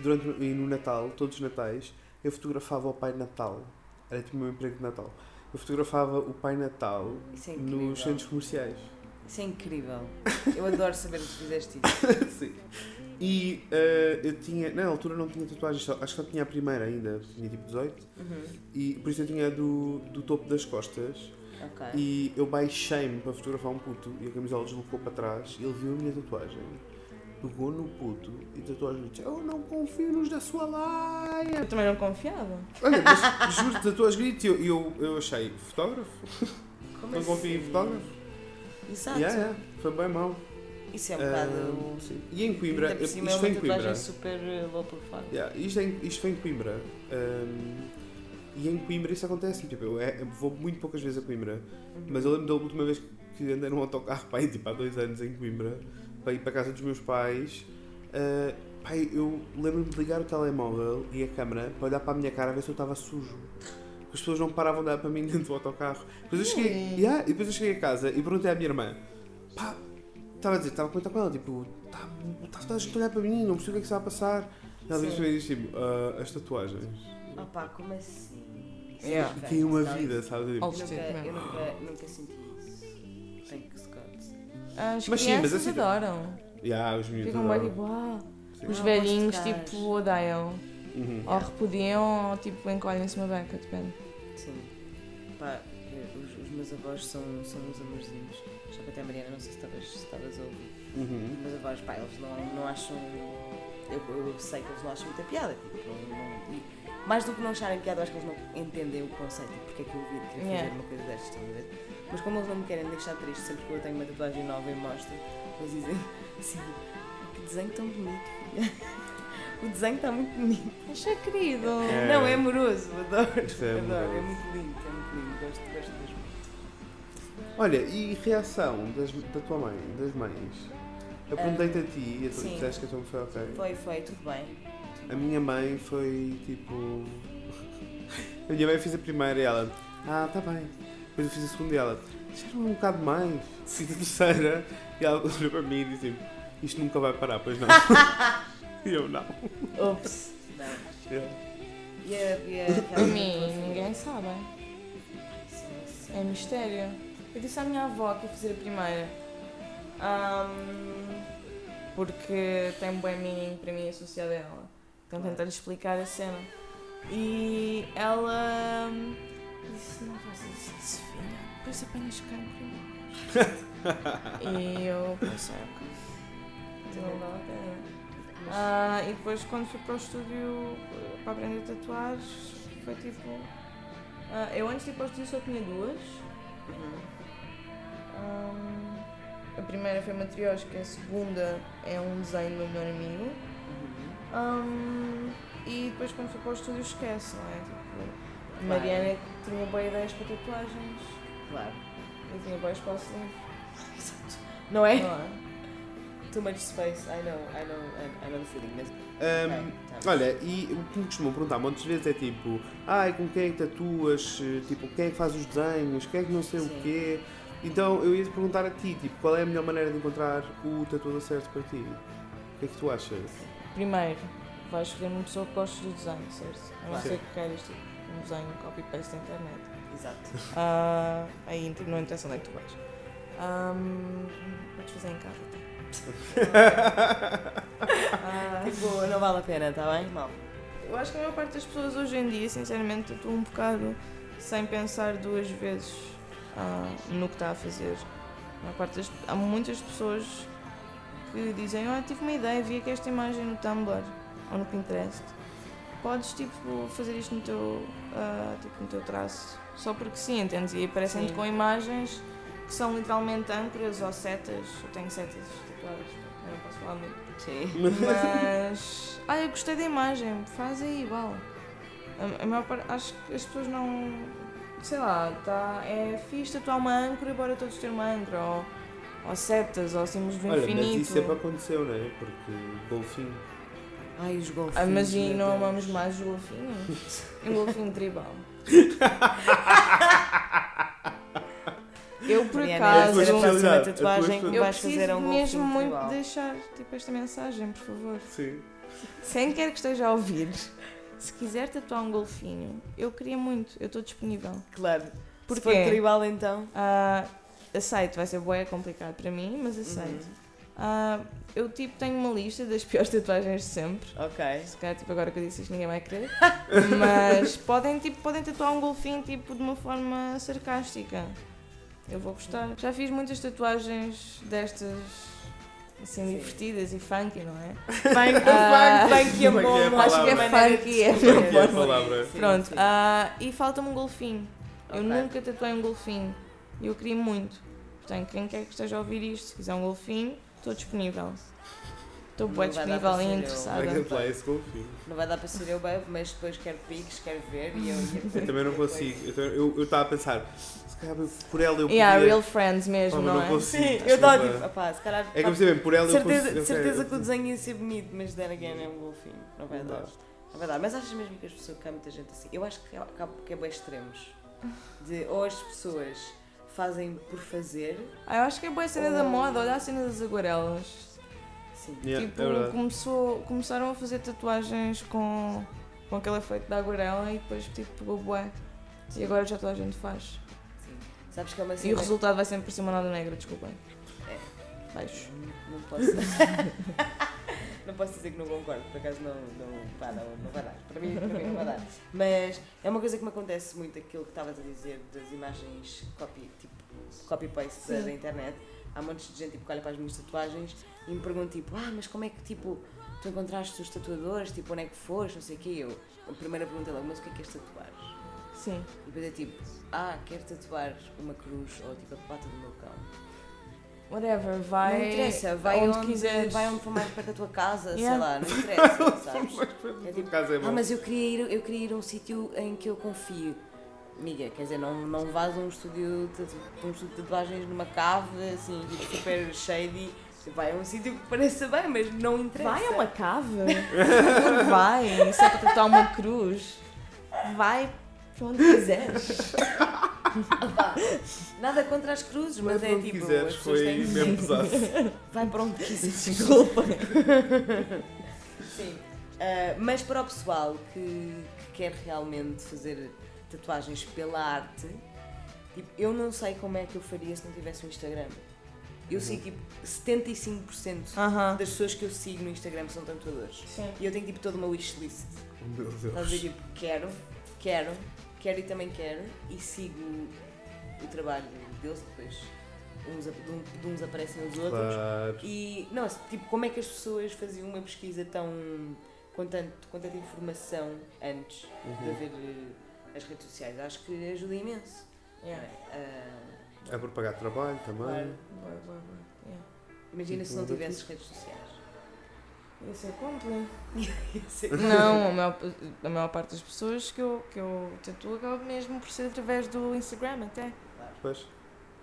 durante, e no Natal, todos os Natais, eu fotografava o Pai Natal. Era tipo o meu emprego de Natal. Eu fotografava o Pai Natal é nos centros comerciais. Isso é incrível. Eu adoro saber que fizeste isso. Sim. E eh, eu tinha, na altura não tinha tatuagens, só- acho que só tinha a primeira ainda, tinha tipo 18, Uhum. e por isso eu tinha a do, do topo das costas. Ok. E eu baixei-me para fotografar um puto e a camisola deslocou para trás e ele viu a minha tatuagem. Pegou no puto e e disse: Eu não confio nos da sua laia. Eu também não confiava. Olha, mas juro-te, tatuagem grito e eu, eu, eu achei: Fotógrafo? Como Não confio em assim? fotógrafo? Exato. Yeah, yeah, foi bem mau. Isso é um bocado. sim. E em Coimbra, por isto cima é foi uma em Coimbra. super low profile. Yeah, isto, é isto foi em Coimbra. Ahm, e em Coimbra isso acontece. Tipo, eu, é- eu vou muito poucas vezes a Coimbra. Uhum. Mas eu lembro da última vez que andei num autocarro, pai, tipo, há dois anos em Coimbra, para ir para a casa dos meus pais. ah, pai, eu lembro-me de ligar o telemóvel e a câmera para olhar para a minha cara a ver se eu estava sujo. As pessoas não paravam de olhar para mim dentro do autocarro. Depois eu cheguei, yeah, e depois eu cheguei a casa e perguntei à minha irmã, pá, estava a dizer, estava a comentar com ela, tipo, está tá, toda a gente a olhar para mim, não percebo o que é que está a passar. E ela disse-me disse, tipo, "Ah, as tatuagens. Ah pá, como assim? É Tem uma vida, sabe? Tipo, Oh, Eu nunca, eu nunca, nunca senti isso. God. As Mas sim, mas assim- adoram. yeah, os miúdos Ficam bem adoram. tipo, ah. Os velhinhos tipo odeiam. Uhum. Ou repudiam ou tipo encolhem-se uma beca, depende. Sim. Pá, eu- os, os meus avós são, são uns amorzinhos. Já até a Mariana, não sei se estavas, a ouvir. Uhum. Os meus avós, pá, eles não, não acham. Eu, eu sei que eles não acham muita piada. Tipo, não, não- e mais do que não acharem piada, eu acho que eles não entendem o conceito porque é que eu devia querer Yeah. fazer uma coisa destas, estão a ver? Mas como eles não me querem deixar triste sempre que eu tenho uma tatuagem nova e mostro, eles dizem assim: que desenho tão bonito, filha. O desenho está muito bonito. Achei querido. É. Não, é amoroso, adoro. É adoro, é amoroso. muito lindo, é muito lindo. Gosto, gosto mesmo. Olha, e reação das, da tua mãe, das mães? Eu perguntei-te a ti e a tu disseste que a tua mãe foi ok. Foi, foi, tudo bem. A minha mãe foi tipo. A minha mãe fez a primeira e ela. Ah, tá bem. Depois eu fiz a segunda e ela. Deixaram um bocado mais. Fiz a terceira e ela olhou para mim e disse: Isto nunca vai parar, pois não. e eu não. Ups. Não. Yeah. E a, e a, Para mim, ninguém sabe. Sim, sim. É mistério. Eu disse à minha avó que ia fazer a primeira. Ahm, porque tem um bom meaning para mim associado a ela. Então tentei-lhe explicar a cena. E ela disse, não faças isso, filha. Depois apanhas cancro. e eu pensei, ok. Não vale a pena. Ah, e depois quando fui para o estúdio para aprender tatuagens, foi tipo. ah, eu antes tipo, aos dias só tinha duas. Uhum. Ahm, a primeira foi matriosca, a segunda é um desenho do meu melhor amigo. Uhum. Ahm, e depois quando fui para o estúdio esquece, não é? Mariana tinha boas ideias para tatuagens. Claro. Eu tinha bom espaço livre. Não é? Não é? Too much space, I know, I know, I, know the feeling. Mas, Ahm, ok, tá. Olha, e o que me costumam perguntar muitas vezes é tipo, ai, com quem é que tatuas? Eh, Tipo, quem é que faz os desenhos? Quem é que não sei Sim. o quê? Então eu ia te perguntar a ti, tipo, qual é a melhor maneira de encontrar o tatuador certo para ti? O que é que tu achas? Primeiro, vais escolher uma pessoa que goste do desenho, certo? A não ser que queiras tipo, um desenho copy-paste da internet. Exato. Ah, aí não interessa onde é que tu vais. Ahm, podes fazer em casa. Tá? Ah, Tipo, não vale a pena, está bem? Mal. eu acho que a maior parte das pessoas hoje em dia, sinceramente, tatuam um bocado sem pensar duas vezes ah, no que está a fazer. A parte das- há muitas pessoas que dizem, ah, tive uma ideia, vi aqui esta imagem no Tumblr ou no Pinterest. Podes tipo fazer isto no teu, ah, tipo, no teu traço. Só porque sim, entendes? E aparecem-te com imagens que são literalmente âncoras ou setas. Eu tenho setas tatuadas, eu não posso falar muito. Sim. Mas. Ah, eu gostei da imagem, faz aí igual. A, a maior parte. Acho que as pessoas não. Sei lá, tá, é fixe tatuar uma âncora e bora todos ter uma âncora. Ou, ou setas, ou símbolos do Olha, infinito. mas isso sempre aconteceu, não é? Porque golfinho. Ai, os golfinhos. Ah, mas e não amamos mais o golfinho? um golfinho tribal. Eu por Mariana, acaso. é a próxima especialidade, a tua tatuagem que Eu vais fazer a um golfinho mesmo muito tribal. deixar tipo, esta mensagem, por favor. Sim. Quem quer que esteja a ouvir, se quiser tatuar um golfinho, eu queria muito, eu estou disponível. Claro. Se Porquê? for tribal, então. Ah, aceito, vai ser bué complicado para mim, mas aceito. Uhum. Ah, eu tipo tenho uma lista das piores tatuagens de sempre. Ok. Se calhar tipo agora que eu disse isto ninguém vai querer. mas podem, tipo, podem tatuar um golfinho tipo de uma forma sarcástica. Eu vou gostar. Já fiz muitas tatuagens destas assim Sim. divertidas e funky, não é? Funk, Ah, funk, é é bom. Acho que é funky, é é que é a palavra? Sim, Pronto, sim. ah, e falta-me um golfinho. Eu Ok. nunca tatuei um golfinho. E eu queria muito. Portanto, quem quer que esteja a ouvir isto, se quiser um golfinho, estou disponível. Estou bem disponível e eu. interessada. Não vai dar para ser eu, babe, mas depois quero piques, quero ver e eu. Eu também não consigo. Eu Eu eu estava a pensar, se calhar eu- por ela eu Yeah, podia... real friends mesmo, Oh, não, não é? consigo. Sim, eu estava tipo, opá, se calhar. É que eu percebi, por ela eu certeza, consigo. de certeza que o desenho ia ser bonito, mas then again é um golfinho. Não vai Não dar. dá. Não vai dar. Mas achas mesmo que as pessoas, que há muita gente assim? Eu acho que, que é bem extremos. De, ou as pessoas fazem por fazer. Ah, eu acho que é boa a cena da moda, olha a cena das aguarelas. Sim. Yeah, tipo, é começou, começaram a fazer tatuagens com, com aquele efeito da aguarela e depois tipo, pegou bué. E agora já toda a gente faz. sim. Sabes que é uma E cena. o resultado vai sempre por cima nada negra, desculpem. É. Baixo. Não posso. não posso dizer que não concordo, por acaso não, não, pá, não, não vai dar. Para mim, para mim não vai dar. Mas é uma coisa que me acontece muito, aquilo que estavas a dizer das imagens copy, tipo, copy-paste da, internet. Há montes de gente tipo, que olha para as minhas tatuagens e me pergunta tipo, ah, mas como é que tipo, tu encontraste os tatuadores, tipo, onde é que foste, não sei o quê. Eu, a primeira pergunta é logo, mas o que é que és tatuar? Sim. E depois é tipo, ah, quero tatuar uma cruz ou tipo a pata do meu cão. Whatever, vai. não interessa, vai onde, onde, quiseres. vai onde for mais perto da tua casa, sei Yeah. lá, não interessa, sabes? No tipo, é Ah, mas eu queria ir, eu queria ir a um sítio em que eu confio. Amiga, quer dizer, não, não vás a um estúdio de, um estúdio de tatuagens numa cave, assim, tipo, super shady. Vai a um sítio que pareça bem, mas não interessa. Vai a uma cave. Favor, vai. É para tatuar uma cruz, vai para onde quiseres. Nada contra as cruzes, mas é tipo. quiseres, as pessoas foi têm- mesmo pesado. Vai para onde quiseres. Desculpa. Sim. Ah, mas para o pessoal que, que quer realmente fazer tatuagens pela arte, tipo, eu não sei como é que eu faria se não tivesse um Instagram. Eu sigo tipo 75% Aham. das pessoas que eu sigo no Instagram são tatuadores. Sim. E eu tenho tipo toda uma wishlist. Meu Estás a ver? Deus. Tipo, quero, quero, quero e também quero. E sigo o trabalho deles depois. Uns, de um- de uns aparecem os outros. Claro. E, não, tipo, como é que as pessoas faziam uma pesquisa tão com, tanto, com tanta informação antes de Uhum. haver eh, as redes sociais. Acho que ajuda imenso. Yeah. é? Ah, É por pagar trabalho também. claro. Imagina se Tipo, não tivesses redes sociais. Isso é complicado. Não, a maior, a maior parte das pessoas que eu, que eu tatuo acaba mesmo por ser através do Instagram até. Pois.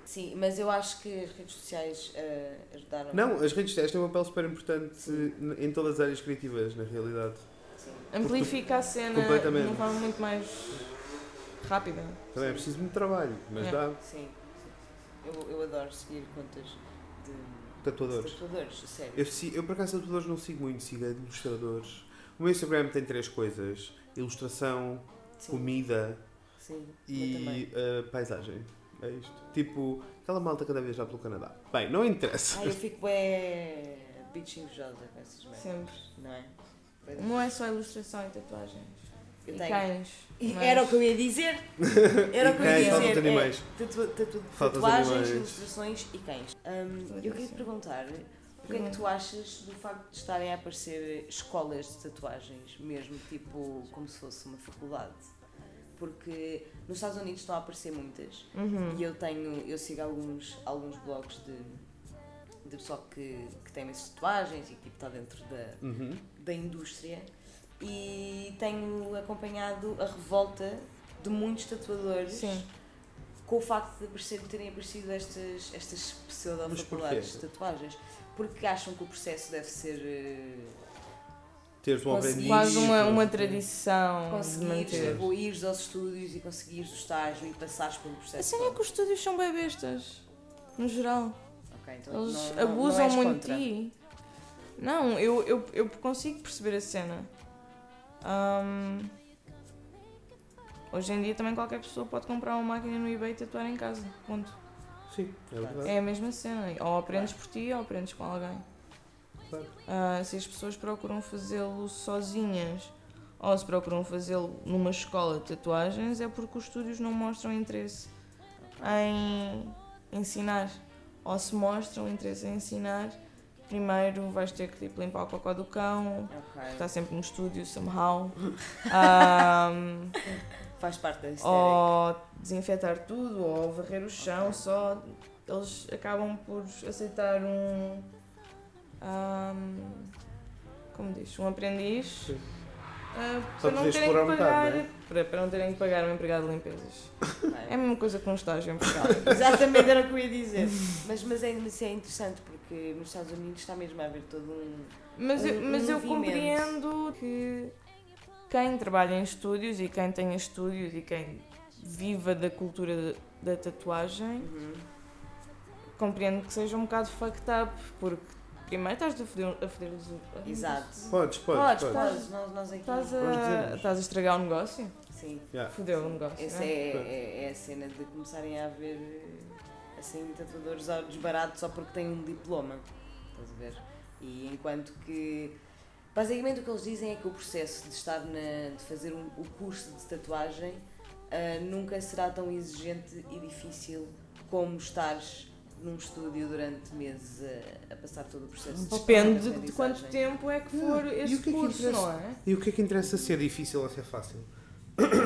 Sim, mas eu acho que as redes sociais ah, ajudaram. Não, as redes sociais têm um papel super importante em todas as áreas criativas, na realidade. Sim. Amplifica a cena de uma forma muito mais rápida. Também é preciso muito trabalho, mas É. dá. Sim, sim. Eu, eu adoro seguir contas de Tatuadores. tatuadores, sério. Eu, eu por acaso tatuadores não sigo muito, sigo ilustradores. O meu Instagram tem três coisas: ilustração, Sim, comida sim. e uh, paisagem. É isto. Tipo, aquela malta cada vez já pelo Canadá. Bem, não interessa. Ai, eu fico bem bitch invejosa com essas merdas, Sempre. não é? Não é só ilustração e tatuagens. Eu e tenho. cães. Mas- Era o que eu ia dizer. Era o que eu ia falta dizer. animais. É, tatu- tatu- Falta de tatuagens, animais. ilustrações e cães. Hum, eu queria te perguntar o que é que tu achas do facto de estarem a aparecer escolas de tatuagens, mesmo tipo como se fosse uma faculdade? Porque nos Estados Unidos estão a aparecer muitas Uhum. e eu tenho, eu sigo alguns, alguns blogs de, de pessoal que, que tem essas tatuagens e que tipo, está dentro da, Uhum. da indústria e tenho acompanhado a revolta de muitos tatuadores Sim. com o facto de aparecer, terem aparecido estas, estas pseudo-faculdades de tatuagens. Porque acham que o processo deve ser eh, Teres um aprendiz. Quase uma, uma tradição de conseguires ires aos estúdios e conseguires o estágio e passares pelo A processo. cena é que os estúdios são bem bestas. No geral. Ok, então Eles não- não- abusam não muito de ti. Não, eu, eu, eu consigo perceber a cena. Ahm, hoje em dia também qualquer pessoa pode comprar uma máquina no eBay e tatuar em casa. Ponto. Sim, é verdade. É a mesma cena. Ou aprendes por ti ou aprendes com alguém. Claro. Ah, se as pessoas procuram fazê-lo sozinhas ou se procuram fazê-lo numa escola de tatuagens é porque os estúdios não mostram interesse em ensinar. Ou se mostram interesse em ensinar, primeiro vais ter que tipo, limpar o cocó do cão, Ok. que está sempre no estúdio, somehow. Ahm, Faz parte da estética. ou desinfetar tudo, ou varrer o chão só. Eles acabam por aceitar um. ahm, como diz? Um aprendiz. Sim. Só para, não terem que um pagar, não é? para, para não terem que pagar um empregado de limpezas. É a mesma coisa que um estágio empregado. Exatamente era o que eu ia dizer. Mas, mas, é, mas é interessante porque nos Estados Unidos está mesmo a haver todo um. Mas, eu, Um- um mas eu movimento. compreendo que quem trabalha em estúdios e quem tem estúdios e quem viva da cultura de- da tatuagem Uhum. compreendo que seja um bocado fucked up, porque primeiro estás a foder, a foder os. Exato. Podes, podes, Podes, podes. podes. Nós, nós aqui. Estás a, estás a estragar o negócio? Sim. Yeah. Fodeu o negócio. Essa é? é, é, é a cena de começarem a haver eh, assim tatuadores ao desbarato só porque têm um diploma. Estás a ver? E enquanto que. Basicamente o que eles dizem é que o processo de estar na, de fazer um, o curso de tatuagem ah, nunca será tão exigente e difícil como estares num estúdio durante meses a, a passar todo o processo. Depende de, de aprendizagem. quanto tempo é que for Não, e que é que curso, interessa? não é? E o que é que interessa ser difícil ou ser fácil?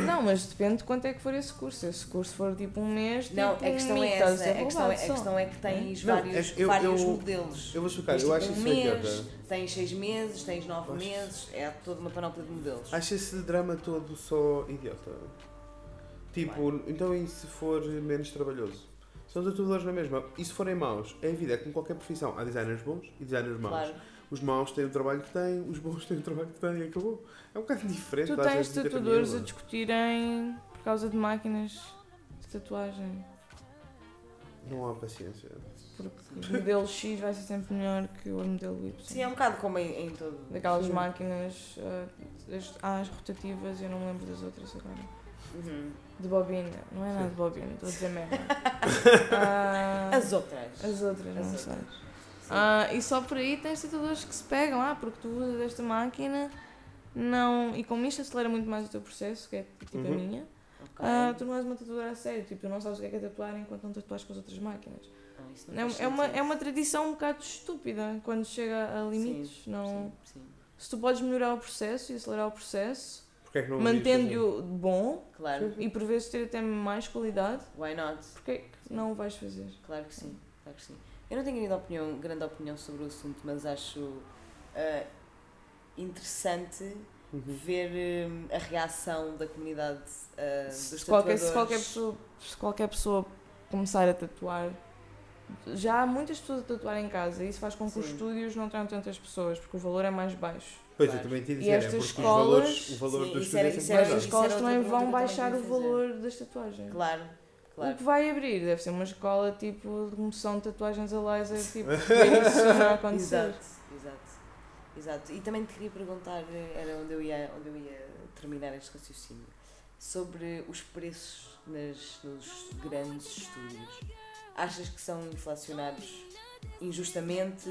Não, mas depende de quanto é que for esse curso. Se esse curso for tipo um mês, Não, tipo, a questão um é essa. a A questão é, a questão é que tens Não, vários, é- eu- vários eu- modelos. Eu vou explicar, Tens eu tipo acho um isso mês, idiota. tens seis meses, tens nove Acho- meses, é toda uma panóplia de modelos. Acho esse drama todo só idiota. Tipo, então e se for menos trabalhoso? São tatuadores na mesma. E se forem maus? É a vida, é como qualquer profissão. Há designers bons e designers maus. Claro. Os maus têm o trabalho que têm, os bons têm o trabalho que têm e acabou. É um bocado diferente. Tu tens tatuadores a discutirem por causa de máquinas de tatuagem. Não há paciência. Porque o modelo X vai ser sempre melhor que o modelo Y. Sim, é um bocado como em, em todo. Daquelas Sim. máquinas, ah, as, há as rotativas, eu não me lembro das outras agora. Uhum. De bobina, não é nada de bobina, estou a dizer merda. Ah, As outras. as outras, não As sei. outras. Sim. Ah, e só por aí tens tatuadores que se pegam, ah, porque tu usas esta máquina, não. E como isto acelera muito mais o teu processo, que é tipo a Uhum. minha, Ok. ah, tu não és uma tatuadora a sério, tipo, tu não sabes o que é que é tatuar enquanto não tatuas com as outras máquinas. Ah, É, é, uma, é uma tradição um bocado estúpida quando chega a limites, Sim, não. Sim, sim. se tu podes melhorar o processo e acelerar o processo, é mantendo-o bom Claro. e por vezes ter até mais qualidade, Why not? porquê é que não o vais fazer? Claro que sim, claro que sim. Eu não tenho grande opinião, grande opinião sobre o assunto, mas acho ah, interessante Uhum. ver hum, a reação da comunidade dos se, qualquer, se, qualquer pessoa, se qualquer pessoa começar a tatuar, já há muitas pessoas a tatuar em casa e isso faz com que os Sim. estúdios não tenham tantas pessoas, porque o valor é mais baixo. Pois, Claro. eu também te ia E dizer, é estas porque escolas- os valores, o valor Sim, do isso estúdio era- é sempre mais Mas as escolas também vão baixar o valor das tatuagens. Claro, O claro. que vai abrir deve ser uma escola tipo de comoção de tatuagens a laser, tipo, para isso não acontecer. Exato, exato, exato. E também te queria perguntar, era onde eu ia, onde eu ia terminar este raciocínio, sobre os preços nas, nos grandes estúdios. Achas que são inflacionados injustamente?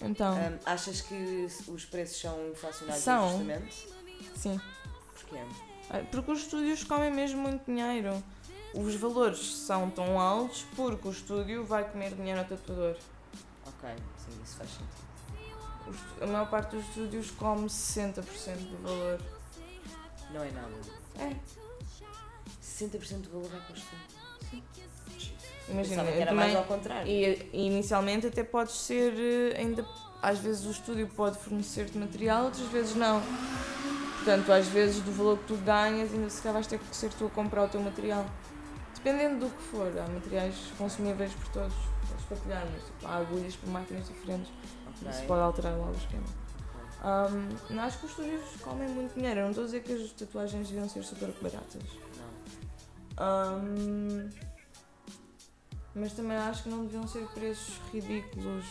Então, Ahm, achas que os preços são inflacionados São. injustamente? sim. Porquê? Ah, Porque os estúdios comem mesmo muito dinheiro. Os valores são tão altos porque o estúdio vai comer dinheiro ao tatuador. Ok, sim, isso faz sentido. A maior parte dos estúdios come 60% do valor. Não é nada. É. 60% do valor vai para o estúdio. Imagina, que era também, mais ao contrário. e, e inicialmente até podes ser eh, ainda. Às vezes o estúdio pode fornecer-te material, outras vezes não. Portanto, às vezes do valor que tu ganhas, ainda se calhar vais ter que ser tu a comprar o teu material. Dependendo do que for, há materiais consumíveis por todos. Podes partilhar, mas tipo, há agulhas para máquinas diferentes. Ok. Isso pode alterar logo o esquema. Um, não, acho que os estúdios comem muito dinheiro. Eu não estou a dizer que as tatuagens deviam ser super baratas. Não. Um, mas também acho que não deviam ser preços ridículos.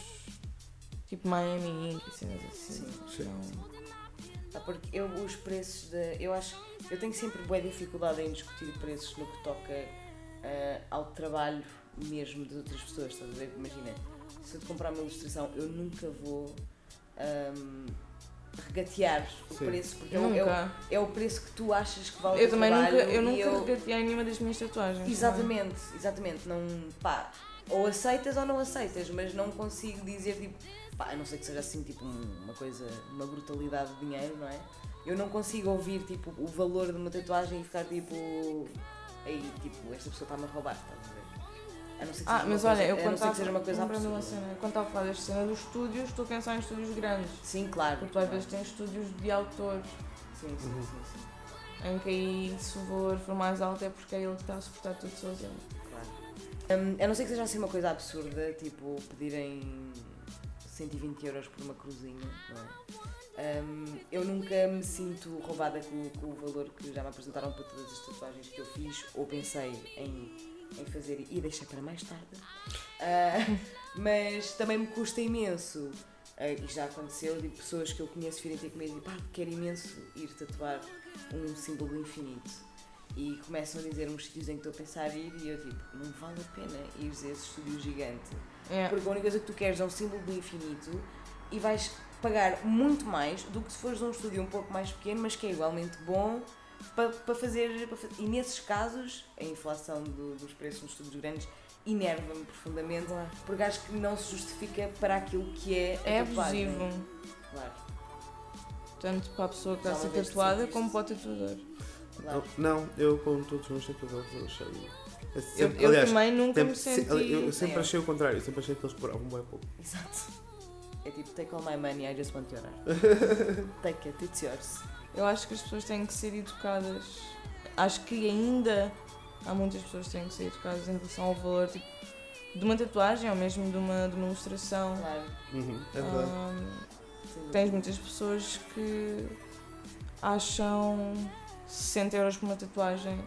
Tipo Miami Ink e cenas assim. Sim. Não. Ah, porque eu os preços de. Eu acho. Eu tenho sempre boa dificuldade em discutir preços no que toca ah, ao trabalho mesmo de outras pessoas. Estás a ver? Imagina, se eu te comprar uma ilustração, eu nunca vou ahm, regatear o Sim. preço, porque é o- é, o, Nunca. é o preço que tu achas que vale o Eu teu também nunca, trabalho. eu e nunca eu- regateei nenhuma das minhas tatuagens. também. Exatamente, exatamente. Não, pá, ou aceitas ou não aceitas, mas não consigo dizer tipo, pá, a não sei que seja assim tipo um- uma coisa, uma brutalidade de dinheiro, não é? Eu não consigo ouvir tipo o valor de uma tatuagem e ficar tipo, aí tipo, esta pessoa está-me a roubar, estás a ver? A não ser que Ah, seja uma mas coisa, olha, eu quando não que seja uma coisa absurda. cena, quando estava a falar desta cena dos estúdios, estou a pensar em estúdios grandes. Sim, claro. Porque tu às vezes tens estúdios de autor, Sim, sim, sim, sim, em que aí se o valor for mais alto é porque é ele que está a suportar tudo sozinho. claro. Hum, a não ser que seja assim uma coisa absurda, tipo pedirem 120 euros por uma cruzinha, não é? Hum, eu nunca me sinto roubada com, com o valor que já me apresentaram para todas as tatuagens que eu fiz ou pensei em, em fazer e deixei para mais tarde. Ah, mas também me custa imenso. ah, e já aconteceu de pessoas que eu conheço virem ter comigo e pá, quero imenso ir tatuar um símbolo do infinito. E começam a dizer uns sítios em que estou a pensar em ir e eu tipo, não vale a pena ir a esse estúdio gigante. É. Porque a única coisa que tu queres é um símbolo do infinito e vais pagar muito mais do que se fores um estúdio um pouco mais pequeno, mas que é igualmente bom para, para fazer. Para e nesses casos, a inflação do- dos preços nos estúdios grandes enerva-me profundamente, porque acho que não se justifica para aquilo que é a É tatuagem. abusivo, Claro, tanto para a pessoa que está a ser tatuada como para o tatuador. claro. Não, eu com todos os meus tatuadores eu achei. Eu, sempre, eu aliás, também nunca sempre- me se- senti. eu, eu sempre É. achei o contrário, eu sempre achei que eles cobravam bem pouco. Exato. É tipo, take all my money, I just want your art. take it, it's yours. Eu acho que as pessoas têm que ser educadas. Acho que ainda há muitas pessoas que têm que ser educadas em relação ao valor tipo, de uma tatuagem ou mesmo de uma, de uma ilustração. Claro. Uhum, é verdade. Dúvida. tens muitas pessoas que acham 60 euros por uma tatuagem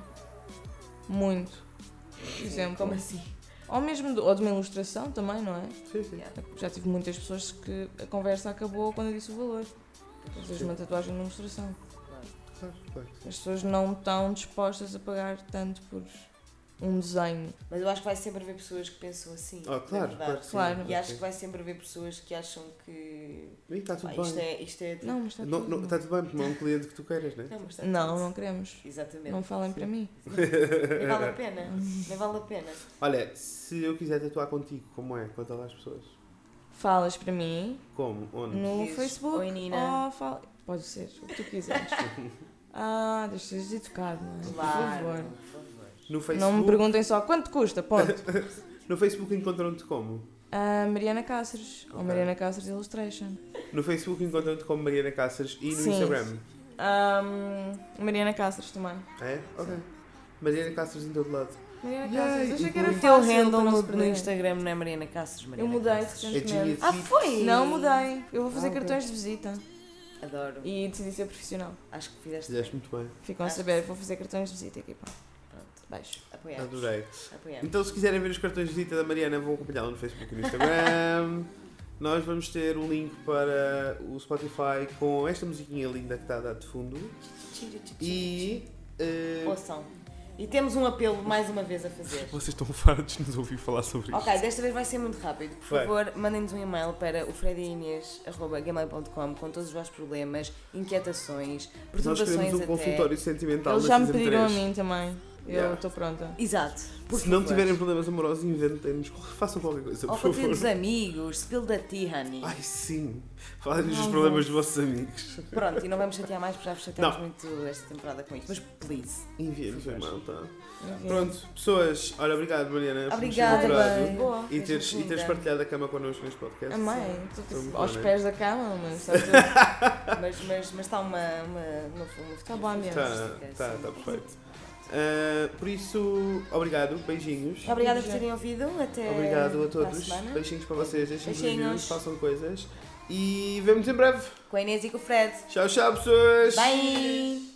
muito. Por exemplo. Como assim? Ou mesmo de, ou de uma ilustração também, não é? Sim, sim. Yeah. Já tive muitas pessoas que a conversa acabou quando eu disse o valor. Às vezes uma tatuagem de uma ilustração. As pessoas não estão dispostas a pagar tanto por um desenho. Mas eu acho que vai sempre haver pessoas que pensam assim. Ah, claro, verdade. claro. sim, Claro. E acho sim. que vai sempre haver pessoas que acham que E está tudo pá, isto, bem. é, isto é. Não, mas está Não, tudo não, bem. está tudo bem, porque não é um cliente que tu queiras, né? Não, mas está Não, não queremos. Exatamente. Não falem para mim. Nem vale a pena. Nem vale a pena. Olha, se eu quiser tatuar contigo, como é? Conta lá às pessoas. falas para mim Como? Onde? no Dizes, Facebook "Oi, Nina." ou. Pode ser, o que tu quiseres. ah, deixa de educado, não é? Claro, por favor. No Facebook. Não me perguntem só quanto custa, ponto. No Facebook encontram-te como? Ah, Mariana Cáceres, ou Ok. Mariana Cáceres Illustration. No Facebook encontram-te como Mariana Cáceres e no Sim. Instagram. Ahm, Mariana Cáceres também. É? Ok. Mariana Cáceres em todo lado. Mariana Yay, Cáceres, achei que era O inclui- teu fácil handle no. Instagram não é Mariana Cáceres, Eu Mariana mudei Cáceres. É recentemente. Julia Ah, foi? Não mudei. Eu vou fazer Ah, cartões de visita Adoro. e decidi ser profissional. Acho que fizeste Fizeste muito bem. Ficam a Acho saber, vou fazer cartões de visita aqui, pá. Beijo. Apoiamos. Adorei. Apoiamos. Então, se quiserem ver os cartões de visita da Mariana, vão acompanhá-la no Facebook e no Instagram. Nós vamos ter um link para o Spotify com esta musiquinha linda que está a dar de fundo. E. eh, Ouçam. E temos um apelo mais uma vez a fazer. vocês estão fartos de nos ouvir falar sobre isto. Ok, desta vez vai ser muito rápido. Por Vai. favor, mandem-nos um e-mail para o frediinês.gmail.com com todos os vossos problemas, inquietações, Nós perturbações queremos um até. consultório sentimental Eles já me pediram a 3. mim também. Eu Yeah. estou pronta. Exato. Por Se não tiverem problemas amorosos, inventem-nos. Façam qualquer coisa, Ou por para ter favor. dos amigos, spill da tea, honey. Ai, sim. Falem-nos dos problemas dos vossos amigos. Pronto, e não vamos chatear mais porque já vos chateamos Não. muito esta temporada com isto. Mas please. Enviem-nos o e-mail, tá? Pronto, pessoas, olha, obrigado Mariana por Obrigada. Boa. e teres, e teres partilhado a cama connosco neste podcast. Muito tipo, aos bom, né? pés da cama, mas está tudo. Mas, mas, mas está uma, uma, uma, uma Tá bom ambiente. Tá, tá, tá perfeito. Ah, por isso, obrigado, beijinhos. Obrigada por terem ouvido. Até Obrigado a para todos. semana. Beijinhos para vocês, deixem Beijinhos. façam coisas. E vemos em breve. Com a Inês e com o Fred. Tchau, tchau, pessoas. Bye!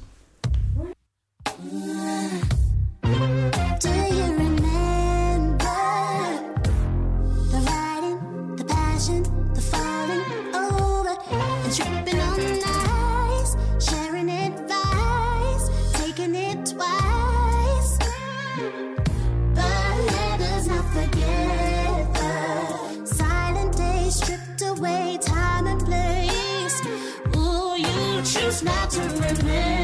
Not to remember.